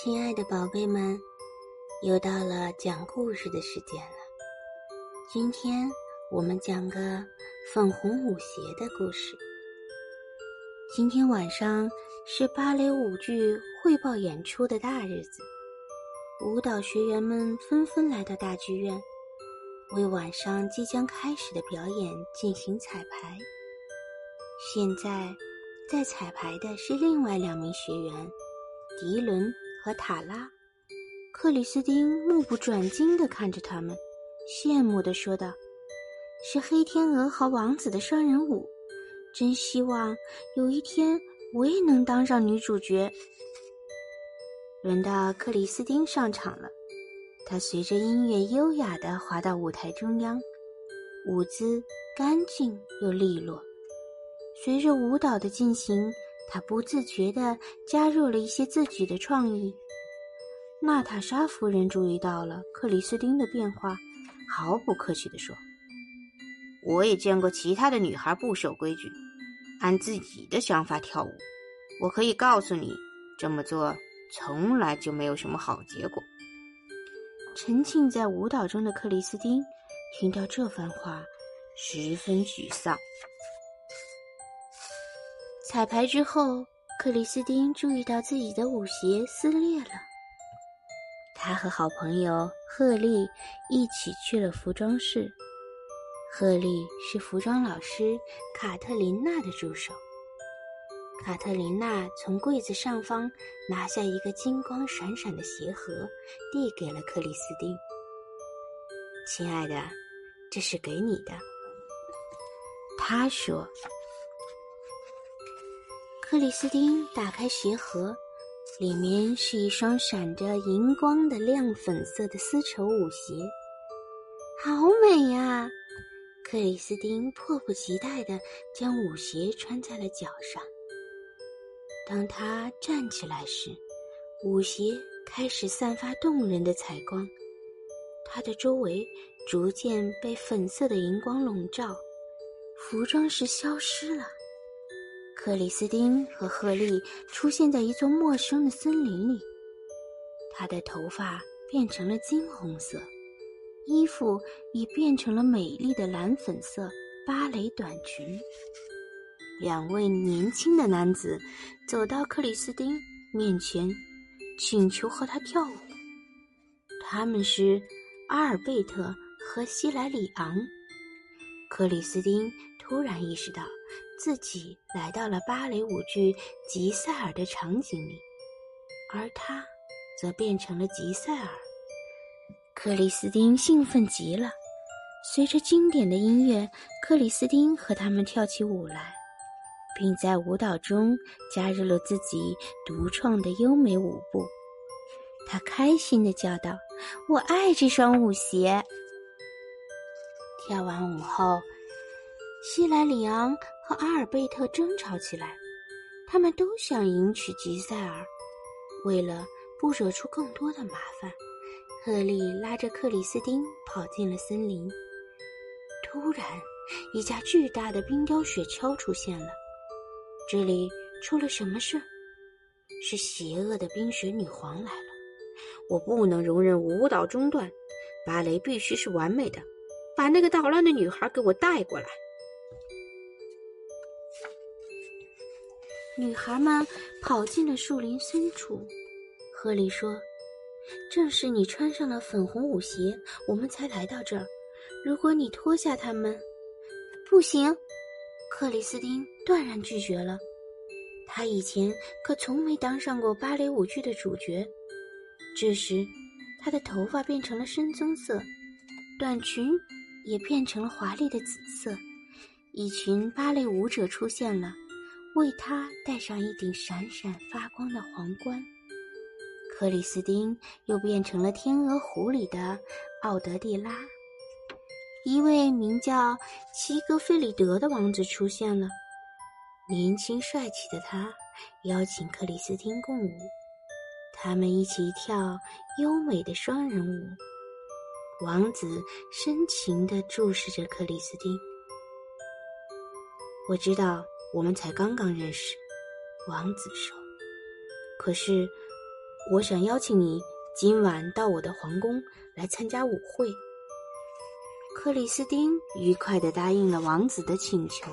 亲爱的宝贝们，又到了讲故事的时间了。今天我们讲个粉红舞鞋的故事。今天晚上是芭蕾舞剧汇报演出的大日子，舞蹈学员们纷纷来到大剧院，为晚上即将开始的表演进行彩排。现在，在彩排的是另外两名学员，迪伦和塔拉。克里斯汀目不转睛地看着他们，羡慕地说道：“是黑天鹅和王子的双人舞，真希望有一天我也能当上女主角。”轮到克里斯汀上场了，他随着音乐优雅地滑到舞台中央，舞姿干净又利落。随着舞蹈的进行，他不自觉地加入了一些自己的创意。娜塔莎夫人注意到了克里斯汀的变化，毫不客气地说：“我也见过其他的女孩不守规矩，按自己的想法跳舞。我可以告诉你，这么做从来就没有什么好结果。”沉浸在舞蹈中的克里斯汀听到这番话，十分沮丧。彩排之后，克里斯汀注意到自己的舞鞋撕裂了。他和好朋友赫利一起去了服装室。赫利是服装老师卡特琳娜的助手。卡特琳娜从柜子上方拿下一个金光闪闪的鞋盒，递给了克里斯汀。“亲爱的，这是给你的。”他说。克里斯汀打开鞋盒，里面是一双闪着荧光的亮粉色的丝绸舞鞋，好美呀！克里斯汀迫不及待地将舞鞋穿在了脚上。当他站起来时，舞鞋开始散发动人的彩光，它的周围逐渐被粉色的荧光笼罩，服装是消失了。克里斯汀和赫利出现在一座陌生的森林里。他的头发变成了金红色，衣服也变成了美丽的蓝粉色芭蕾短裙。两位年轻的男子走到克里斯汀面前，请求和他跳舞。他们是阿尔贝特和希莱里昂。克里斯汀突然意识到。自己来到了芭蕾舞剧《吉赛尔》的场景里，而他则变成了吉赛尔。克里斯汀兴奋极了，随着经典的音乐，克里斯汀和他们跳起舞来，并在舞蹈中加入了自己独创的优美舞步。他开心地叫道：“我爱这双舞鞋！”跳完舞后，西莱里昂。和阿尔贝特争吵起来，他们都想迎娶吉赛尔。为了不惹出更多的麻烦，赫利拉着克里斯汀跑进了森林。突然，一架巨大的冰雕雪橇出现了。这里出了什么事？是邪恶的冰雪女皇来了！我不能容忍舞蹈中断，芭蕾必须是完美的。把那个捣乱的女孩给我带过来。女孩们跑进了树林深处。赫利说：“正是你穿上了粉红舞鞋，我们才来到这儿。如果你脱下它们，不行。”克里斯汀断然拒绝了。他以前可从没当上过芭蕾舞剧的主角。这时，他的头发变成了深棕色，短裙也变成了华丽的紫色。一群芭蕾舞者出现了。为他戴上一顶闪闪发光的皇冠，克里斯汀又变成了《天鹅湖》里的奥德蒂拉。一位名叫齐格菲里德的王子出现了，年轻帅气的他邀请克里斯汀共舞，他们一起跳优美的双人舞。王子深情地注视着克里斯汀，我知道。我们才刚刚认识，王子说。可是，我想邀请你今晚到我的皇宫来参加舞会。”克里斯汀愉快地答应了王子的请求。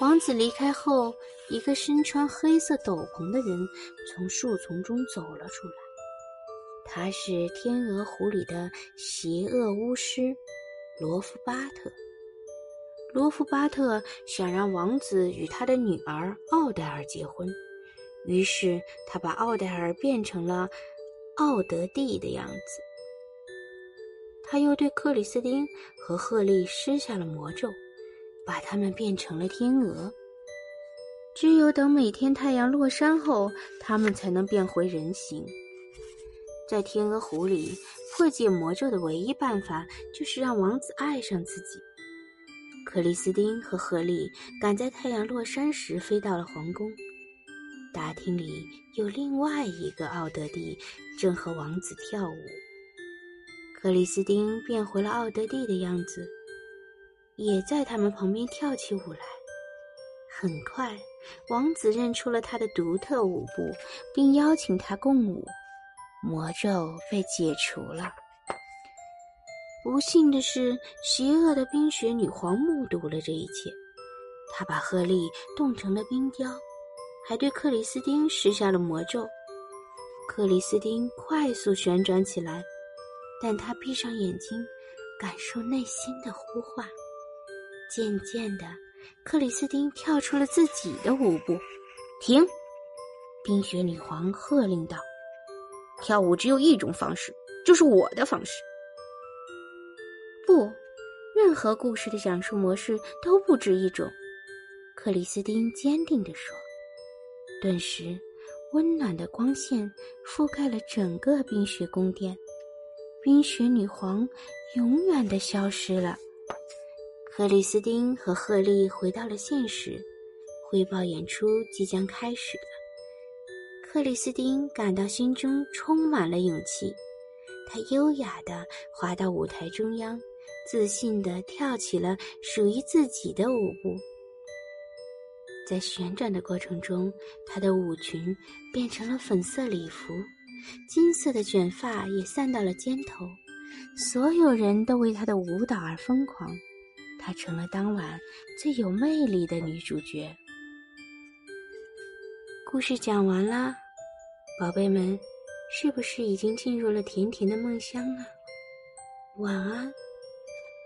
王子离开后，一个身穿黑色斗篷的人从树丛中走了出来。他是天鹅湖里的邪恶巫师罗夫巴特。罗夫巴特想让王子与他的女儿奥黛尔结婚，于是他把奥黛尔变成了奥德蒂的样子。他又对克里斯汀和赫利施下了魔咒。把他们变成了天鹅。只有等每天太阳落山后，他们才能变回人形。在天鹅湖里破解魔咒的唯一办法，就是让王子爱上自己。克里斯汀和赫利赶在太阳落山时飞到了皇宫，大厅里有另外一个奥德蒂正和王子跳舞。克里斯汀变回了奥德蒂的样子。也在他们旁边跳起舞来。很快，王子认出了他的独特舞步，并邀请他共舞。魔咒被解除了。不幸的是，邪恶的冰雪女皇目睹了这一切。她把赫利冻成了冰雕，还对克里斯汀施下了魔咒。克里斯汀快速旋转起来，但他闭上眼睛，感受内心的呼唤。渐渐的，克里斯汀跳出了自己的舞步。停！冰雪女皇喝令道：“跳舞只有一种方式，就是我的方式。”和，故事的讲述模式都不止一种。”克里斯汀坚定地说。顿时，温暖的光线覆盖了整个冰雪宫殿，冰雪女皇永远的消失了。克里斯汀和赫利回到了现实，汇报演出即将开始了。克里斯汀感到心中充满了勇气，他优雅地滑到舞台中央，自信地跳起了属于自己的舞步。在旋转的过程中，她的舞裙变成了粉色礼服，金色的卷发也散到了肩头，所有人都为她的舞蹈而疯狂。她成了当晚最有魅力的女主角。故事讲完了，宝贝们，是不是已经进入了甜甜的梦乡了？晚安。